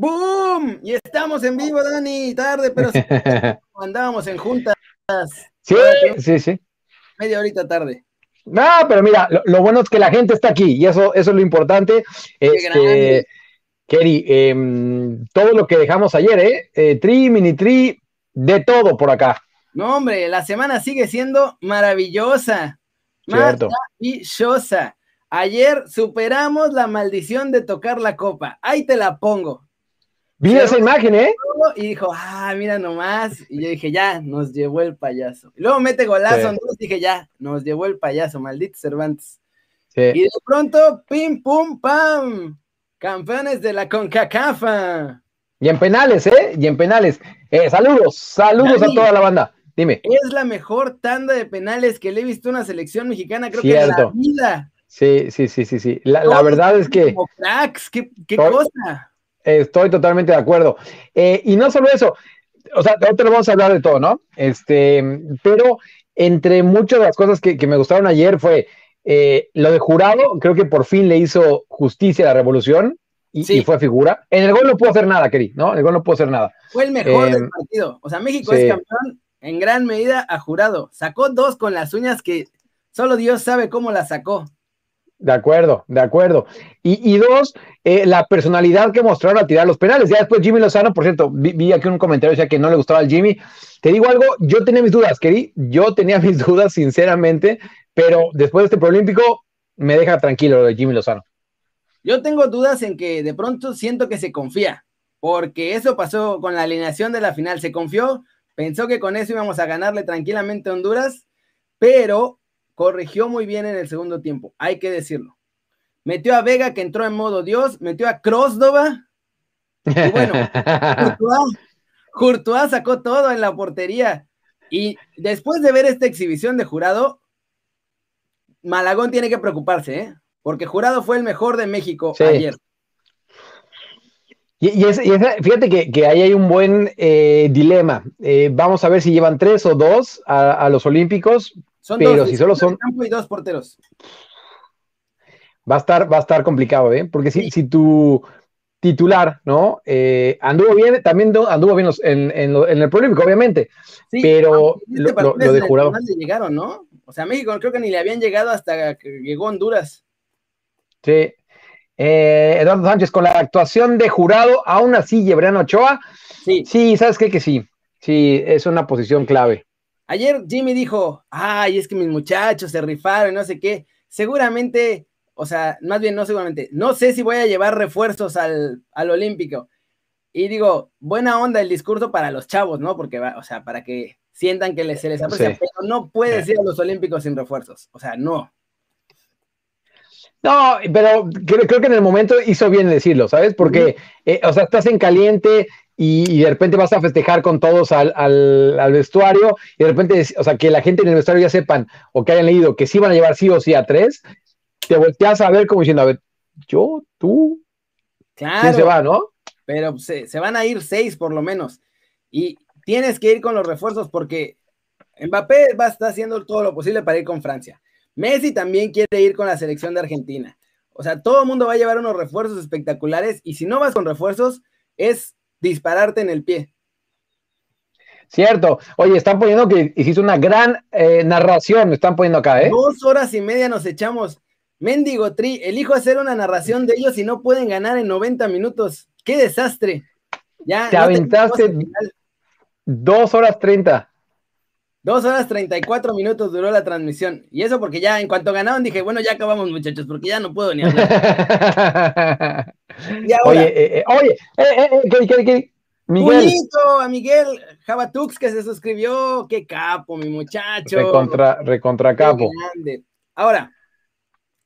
¡Boom! Y estamos en vivo, Dani, tarde, pero andábamos en juntas. Sí, sí, sí. Media horita tarde. No, pero mira, lo, bueno es que la gente está aquí y eso, eso es lo importante. Este, Kerry, em, todo lo que dejamos ayer, ¿eh? ¿eh? Tri, mini tri, de todo por acá. No, hombre, la semana sigue siendo maravillosa. Maravillosa. Ayer superamos la maldición de tocar la copa. Ahí te la pongo. Vi esa imagen, ¿eh? Y dijo, ah, mira nomás. Y yo dije, ya, nos llevó el payaso. Y luego mete golazo, sí. dije, ya, nos llevó el payaso, maldito Cervantes. Y de pronto, pim, pum, pam. Campeones de la CONCACAFA. Y en penales, ¿eh? Y en penales. Eh, saludos, saludos a toda la banda. Dime. Es la mejor tanda de penales que le he visto a una selección mexicana, creo que en la vida. Sí, sí, sí, sí, sí. La, verdad es que. cracks, qué, qué cosa. Estoy totalmente de acuerdo. Eh, y no solo eso, o sea, ahorita lo vamos a hablar de todo, ¿no? Este, pero entre muchas de las cosas que, me gustaron ayer fue eh, lo de jurado, creo que por fin le hizo justicia a la revolución y, fue figura. En el gol no pudo hacer nada, Keri, ¿no? En el gol no pudo hacer nada. Fue el mejor del eh, partido. O sea, México es campeón en gran medida a jurado. Sacó dos con las uñas que solo Dios sabe cómo las sacó. De acuerdo, de acuerdo. Y, dos, eh, la personalidad que mostraron a tirar los penales. Ya después Jimmy Lozano, por cierto, vi, aquí un comentario decía que no le gustaba al Jimmy. Te digo algo, yo tenía mis dudas, Keri, yo tenía mis dudas, sinceramente, pero después de este preolímpico me deja tranquilo lo de Jimmy Lozano. Yo tengo dudas en que de pronto siento que se confía, porque eso pasó con la alineación de la final. Se confió, pensó que con eso íbamos a ganarle tranquilamente a Honduras, pero corrigió muy bien en el segundo tiempo, hay que decirlo. Metió a Vega que entró en modo Dios, metió a Crossdova. Y bueno, Courtois, sacó todo en la portería. Y después de ver esta exhibición de jurado, Malagón tiene que preocuparse, ¿eh? porque jurado fue el mejor de México ayer. Y, fíjate que, ahí hay un buen eh, dilema. Eh, vamos a ver si llevan tres o dos a, los Olímpicos, son pero dos, si solo son. Campo y dos porteros. Va a estar, va a estar complicado, ¿eh? Porque si, si tu titular, ¿no? Eh, anduvo bien, también anduvo bien en, en, el Olímpico, obviamente. pero este lo, de jurado. llegaron, ¿no? O sea, México creo que ni le habían llegado hasta que llegó Honduras. Sí. Eh, Eduardo Sánchez, con la actuación de jurado, aún así, Yebriano Ochoa. Sí. Sí, ¿sabes qué? Que sí. Sí, es una posición clave. Ayer Jimmy dijo, ay, es que mis muchachos se rifaron, no sé qué. Seguramente, o sea, más bien no seguramente, no sé si voy a llevar refuerzos al, Olímpico. Y digo, buena onda el discurso para los chavos, ¿no? Porque, va, o sea, para que sientan que les, se les aprecia, pero no puedes ir a los Olímpicos sin refuerzos. O sea, no. No, pero creo, que en el momento hizo bien decirlo, ¿sabes? Porque, eh, o sea, estás en caliente, y, de repente vas a festejar con todos al, vestuario y de repente, o sea, que la gente en el vestuario ya sepan o que hayan leído que sí van a llevar sí o sí a tres, te volteas a ver como diciendo, a ver, yo, tú, claro, ¿quién se va, no? Pero se, van a ir seis por lo menos y tienes que ir con los refuerzos porque Mbappé va a estar haciendo todo lo posible para ir con Francia. Messi también quiere ir con la selección de Argentina. O sea, todo el mundo va a llevar unos refuerzos espectaculares y si no vas con refuerzos es dispararte en el pie. Cierto. Oye, están poniendo que hiciste una gran eh, narración, me están poniendo acá, ¿eh? Dos horas y media nos echamos. Mendigo Tri, elijo hacer una narración de ellos y no pueden ganar en 90 minutos. ¡Qué desastre! Ya, te aventaste dos horas treinta. Dos horas treinta y cuatro minutos duró la transmisión. Y eso porque ya en cuanto ganaron dije, bueno, ya acabamos muchachos, porque ya no puedo ni hablar. Oye, eh, eh, oye, eh, eh, eh Miguel. a Miguel Jabatux que se suscribió. Qué capo, mi muchacho. Recontra, recontra capo. Ahora,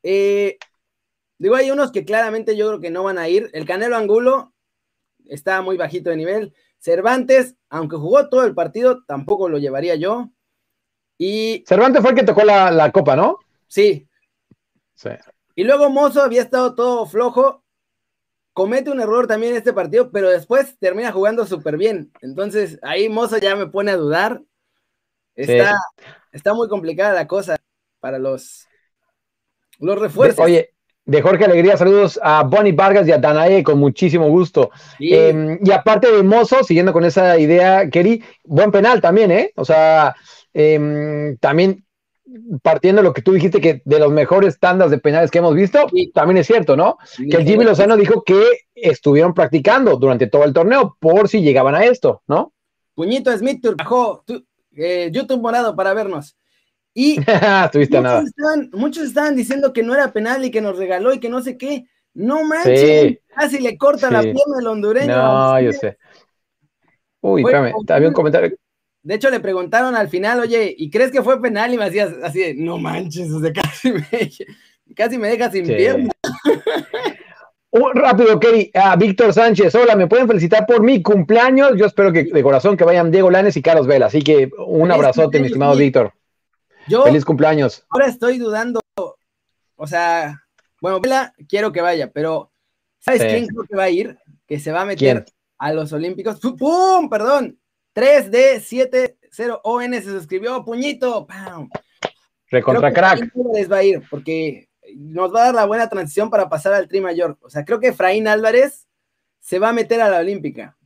digo, hay unos que claramente yo creo que no van a ir. El Canelo Angulo está muy bajito de nivel. Cervantes, aunque jugó todo el partido, tampoco lo llevaría yo. Y. Cervantes fue el que tocó la, la copa, ¿no? Sí. Sí. Y luego Mozo había estado todo flojo comete un error también este partido, pero después termina jugando súper bien. Entonces, ahí Mozo ya me pone a dudar. Está, está muy complicada la cosa para los, los refuerzos. Oye, de Jorge Alegría, saludos a Bonnie Vargas y a Danae con muchísimo gusto. Em, y aparte de Mozo, siguiendo con esa idea, Kerry, buen penal también, ¿eh? O sea, em, también partiendo de lo que tú dijiste que de los mejores tandas de penales que hemos visto, también es cierto, ¿no? que el Jimmy Lozano dijo que estuvieron practicando durante todo el torneo por si llegaban a esto, ¿no? Puñito Smith bajó eh, YouTube morado para vernos. Y muchos, Estaban, muchos estaban diciendo que no era penal y que nos regaló y que no sé qué. No manches, casi le corta la pierna al hondureño. No, yo sé. Uy, espérame, había un comentario. De hecho, le preguntaron al final, oye, ¿y crees que fue penal? Y me hacías así de, no manches, o sea, casi me, casi me deja sin pierna. rápido, Kerry, a Víctor Sánchez, hola, me pueden felicitar por mi cumpleaños. Yo espero que de corazón que vayan Diego Lanes y Carlos Vela. Así que un abrazote, mi estimado Víctor. Yo Feliz cumpleaños. Ahora estoy dudando, o sea, bueno, Vela quiero que vaya, pero ¿sabes quién creo que va a ir? Que se va a meter a los Olímpicos. ¡Pum! Perdón. 3D70 ON se suscribió, puñito. ¡Pam! Recontra crack. Les va a ir porque nos va a dar la buena transición para pasar al Tri Mayor. O sea, creo que Efraín Álvarez se va a meter a la Olímpica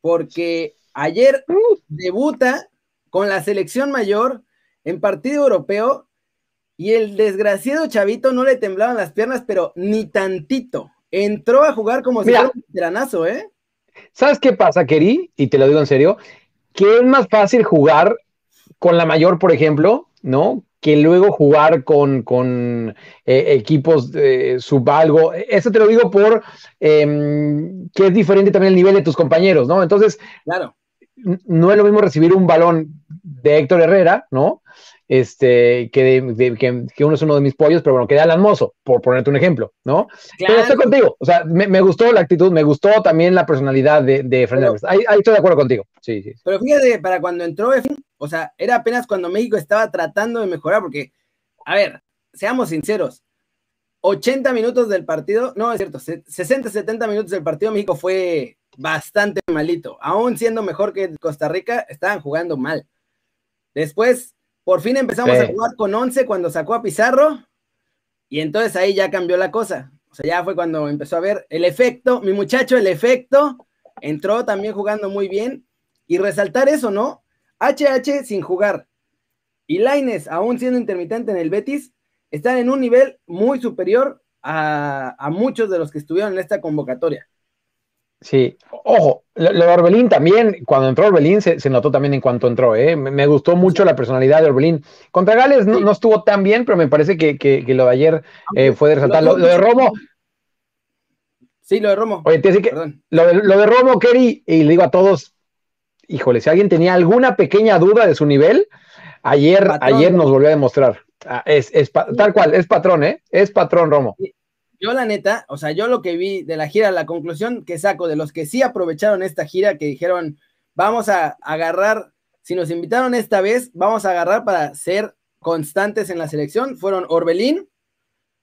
porque ayer debuta con la selección mayor en partido europeo y el desgraciado chavito no le temblaban las piernas, pero ni tantito. Entró a jugar como si fuera un tiranazo, ¿eh? ¿Sabes qué pasa, Keri? Y te lo digo en serio, que es más fácil jugar con la mayor, por ejemplo, ¿no? Que luego jugar con, con eh, equipos de subalgo. Eso te lo digo por em, que es diferente también el nivel de tus compañeros, ¿no? Entonces, claro. no es lo mismo recibir un balón de Héctor Herrera, ¿no? Este, que, que, uno es uno de mis pollos, pero bueno, que de Alan Mozo, por ponerte un ejemplo, ¿no? Pero estoy contigo, o sea, me, gustó la actitud, me gustó también la personalidad de, de ahí, estoy de acuerdo contigo, sí, sí. Pero fíjate, para cuando entró, o sea, era apenas cuando México estaba tratando de mejorar, porque, a ver, seamos sinceros, 80 minutos del partido, no es cierto, 60, 70 minutos del partido México fue bastante malito, aún siendo mejor que Costa Rica, estaban jugando mal. Después por fin empezamos a jugar con 11 cuando sacó a Pizarro y entonces ahí ya cambió la cosa. O sea, ya fue cuando empezó a ver el efecto, mi muchacho, el efecto, entró también jugando muy bien y resaltar eso, ¿no? HH sin jugar y Laines, aún siendo intermitente en el Betis, están en un nivel muy superior a, a muchos de los que estuvieron en esta convocatoria. Sí, ojo, lo, de Orbelín también, cuando entró Orbelín se, notó también en cuanto entró, ¿eh? me, gustó mucho la personalidad de Orbelín. Contra Gales no, estuvo tan bien, pero me parece que, lo de ayer eh, fue de resaltar. Lo, de Romo. Sí, lo de Romo. Oye, te que lo, de, lo de Romo, Kerry, y le digo a todos, híjole, si alguien tenía alguna pequeña duda de su nivel, ayer, ayer nos volvió a demostrar. Ah, es, es tal cual, es patrón, ¿eh? Es patrón Romo yo la neta, o sea, yo lo que vi de la gira, la conclusión que saco de los que sí aprovecharon esta gira, que dijeron, vamos a agarrar, si nos invitaron esta vez, vamos a agarrar para ser constantes en la selección, fueron Orbelín,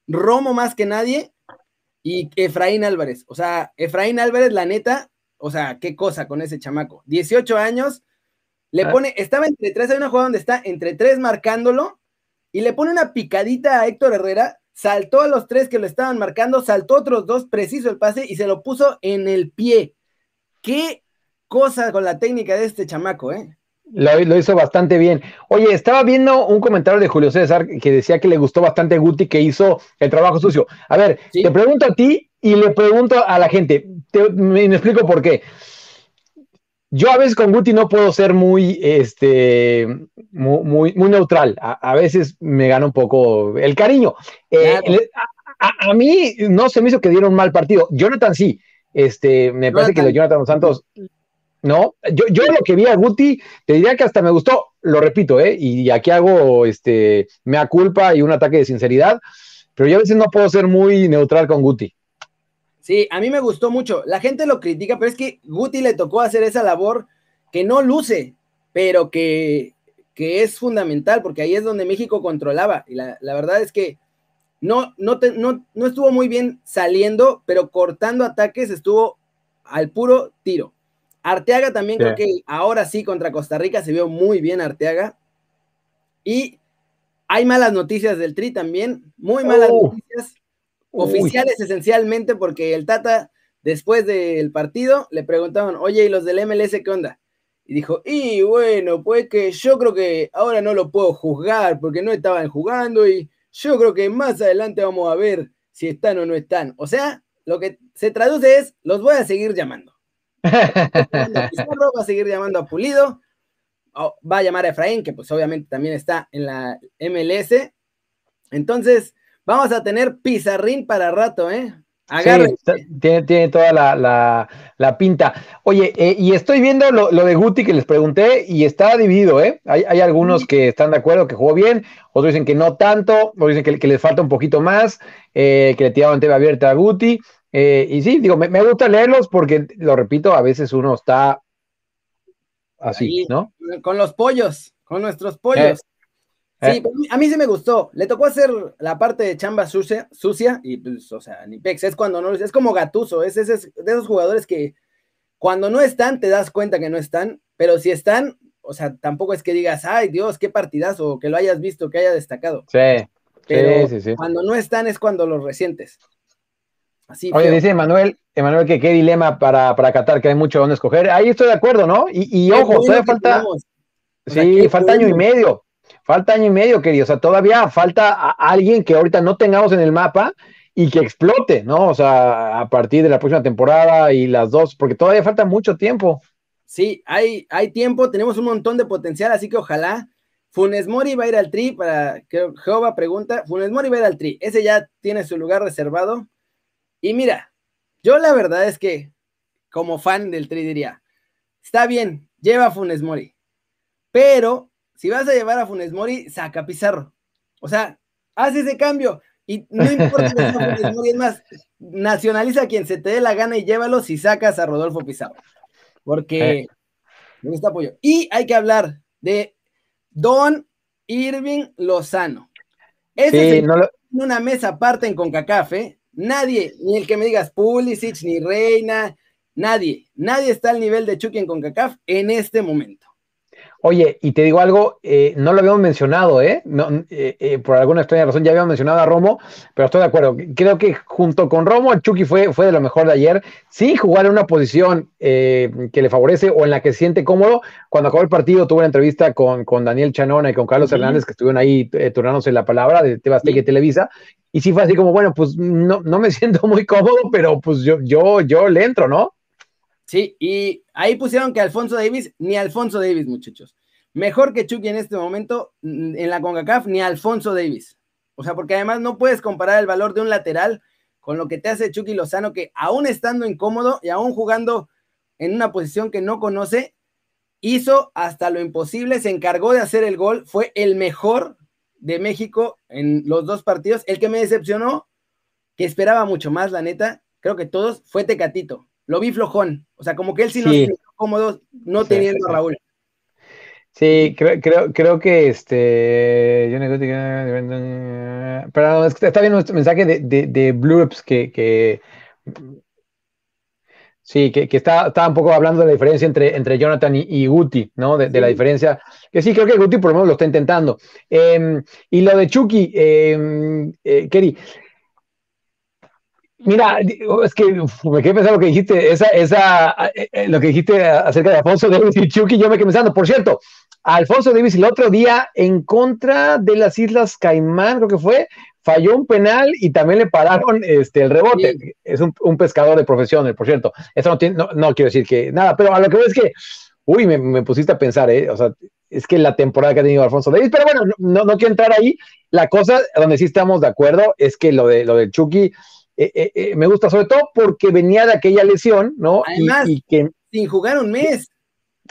Romo más que nadie y Efraín Álvarez. O sea, Efraín Álvarez, la neta, o sea, qué cosa con ese chamaco. 18 años, le ah. pone, estaba entre tres, hay una jugada donde está entre tres marcándolo y le pone una picadita a Héctor Herrera saltó a los tres que lo estaban marcando, saltó otros dos, preciso el pase y se lo puso en el pie. Qué cosa con la técnica de este chamaco, ¿eh? Lo, hizo bastante bien. Oye, estaba viendo un comentario de Julio César que decía que le gustó bastante Guti que hizo el trabajo sucio. A ver, te pregunto a ti y le pregunto a la gente. me explico por qué. Yo a veces con Guti no puedo ser muy, este, muy, muy, neutral. A, veces me gana un poco el cariño. Eh, a, mí no se me hizo que diera un mal partido. Jonathan sí. Este, me parece que lo Jonathan Santos, no. Yo, yo lo que vi a Guti, te diría que hasta me gustó, lo repito, ¿eh? Y aquí hago, este, mea culpa y un ataque de sinceridad, pero yo a veces no puedo ser muy neutral con Guti. Sí, a mí me gustó mucho. La gente lo critica, pero es que Guti le tocó hacer esa labor que no luce, pero que, es fundamental, porque ahí es donde México controlaba. Y la, verdad es que no, no, no, estuvo muy bien saliendo, pero cortando ataques estuvo al puro tiro. Arteaga también creo que ahora sí contra Costa Rica se vio muy bien Arteaga. Y hay malas noticias del Tri también, muy malas oh. noticias oficiales esencialmente, porque el Tata, después del partido, le preguntaban, oye, ¿y los del MLS qué onda? Y dijo, y bueno, pues que yo creo que ahora no lo puedo juzgar porque no estaban jugando y yo creo que más adelante vamos a ver si están o no están. O sea, lo que se traduce es, los voy a seguir llamando. va a seguir llamando a Pulido, va a llamar a Efraín, que pues obviamente también está en la MLS. Entonces, vamos a tener pizarrín para rato, ¿eh? tiene, tiene, toda la, pinta. Oye, eh, y estoy viendo lo, de Guti que les pregunté y está dividido, ¿eh? Hay, algunos que están de acuerdo que jugó bien, otros dicen que no tanto, otros dicen que, que les falta un poquito más, eh, que le tiraban TV abierta a Guti. Eh, y sí, digo, me, gusta leerlos porque, lo repito, a veces uno está así, ¿no? Con los pollos, con nuestros pollos. Sí, eh. a mí sí me gustó. Le tocó hacer la parte de chamba sucia, sucia y pues, o sea, ni pex. Es cuando no, es como Gatuso, es, de esos jugadores que cuando no están te das cuenta que no están, pero si están, o sea, tampoco es que digas, ay Dios, qué partidazo, que lo hayas visto, que haya destacado. Sí. Pero sí, sí, cuando no están es cuando los resientes. Así Oye, dice Emanuel, Emanuel que qué dilema para, para Qatar, que hay mucho donde escoger. Ahí estoy de acuerdo, ¿no? Y, ojo, todavía falta. Sí, falta año y medio. Falta año y medio, querido. O sea, todavía falta alguien que ahorita no tengamos en el mapa y que explote, ¿no? O sea, a partir de la próxima temporada y las dos, porque todavía falta mucho tiempo. Sí, hay, hay tiempo, tenemos un montón de potencial, así que ojalá. Funes Mori va a ir al tri, para que Jehová pregunta, Funes Mori va a ir al tri, ese ya tiene su lugar reservado. Y mira, yo la verdad es que, como fan del tri, diría, está bien, lleva Funes Mori, pero si vas a llevar a Funes Mori, saca Pizarro. O sea, haz ese cambio. Y no importa que sea Funes Mori, es más, nacionaliza a quien se te dé la gana y llévalo si sacas a Rodolfo Pizarro. Porque eh. me gusta apoyo. Y hay que hablar de Don Irving Lozano. Ese es una mesa aparte en CONCACAF, ¿eh? Nadie, ni el que me digas Pulisic, ni Reina, nadie, nadie está al nivel de Chucky en CONCACAF en este momento. Oye, y te digo algo, eh, no lo habíamos mencionado, ¿eh? eh, ¿eh? por alguna extraña razón ya habíamos mencionado a Romo, pero estoy de acuerdo. Creo que junto con Romo, Chucky fue, fue de lo mejor de ayer. Sí, jugar en una posición que le favorece o en la que se siente cómodo. Cuando acabó el partido, tuve una entrevista con, con Daniel Chanona y con Carlos Hernández, que estuvieron ahí turnándose la palabra de Tebasteque y Televisa. Y sí fue así como, bueno, pues no, no me siento muy cómodo, pero pues yo, yo, yo le entro, ¿no? Sí, y ahí pusieron que Alfonso Davis, ni Alfonso Davis, muchachos. Mejor que Chucky en este momento mm, en la CONCACAF, ni Alfonso Davis. O sea, porque además no puedes comparar el valor de un lateral con lo que te hace Chucky Lozano, que aún estando incómodo y aún jugando en una posición que no conoce, hizo hasta lo imposible, se encargó de hacer el gol, fue el mejor de México en los dos partidos. El que me decepcionó, que esperaba mucho más, la neta, creo que todos, fue Tecatito lo vi flojón. O sea, como que él sí, no se cómodo no teniendo a Raúl. Sí, creo, creo, creo que este. Perdón, está viendo un mensaje de, de, de que, que Sí, que, que está, estaba un poco hablando de la diferencia entre, entre Jonathan y, Guti, ¿no? De, la diferencia. Que sí, creo que Guti por lo menos lo está intentando. Em, y lo de Chucky, eh, eh, Kerry, Mira, es que me quedé pensando lo que dijiste, esa, esa, eh, eh, lo que dijiste acerca de Alfonso Davis y Chucky, yo me quedé pensando. Por cierto, Alfonso Davis el otro día en contra de las Islas Caimán, creo que fue, falló un penal y también le pararon este, el rebote. Es un, pescador de profesión, por cierto. Eso no, tiene, no, quiero decir que nada, pero a lo que veo es que, uy, me, pusiste a pensar, ¿eh? O sea, es que la temporada que ha tenido Alfonso Davis, pero bueno, no, no quiero entrar ahí. La cosa donde sí estamos de acuerdo es que lo de, lo de Chucky eh, eh, eh, me gusta sobre todo porque venía de aquella lesión, ¿no? Además, y, que, sin jugar un mes.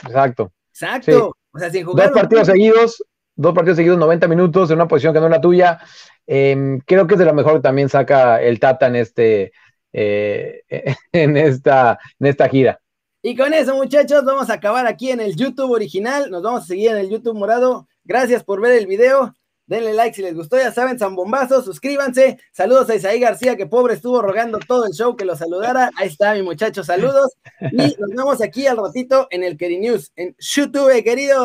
Exacto. Exacto. O sea, sin jugar dos partidos seguidos, dos partidos seguidos, 90 minutos en una posición que no es la tuya. Em, creo que es de lo mejor que también saca el Tata en este en esta en esta gira. Y con eso, muchachos, vamos a acabar aquí en el YouTube original. Nos vamos a seguir en el YouTube morado. Gracias por ver el video. Denle like si les gustó, ya saben, Bombazo, suscríbanse. Saludos a Isaí García, que pobre estuvo rogando todo el show que lo saludara. Ahí está, mi muchacho, saludos. Y nos vemos aquí al ratito en el Keri News, en YouTube, querido.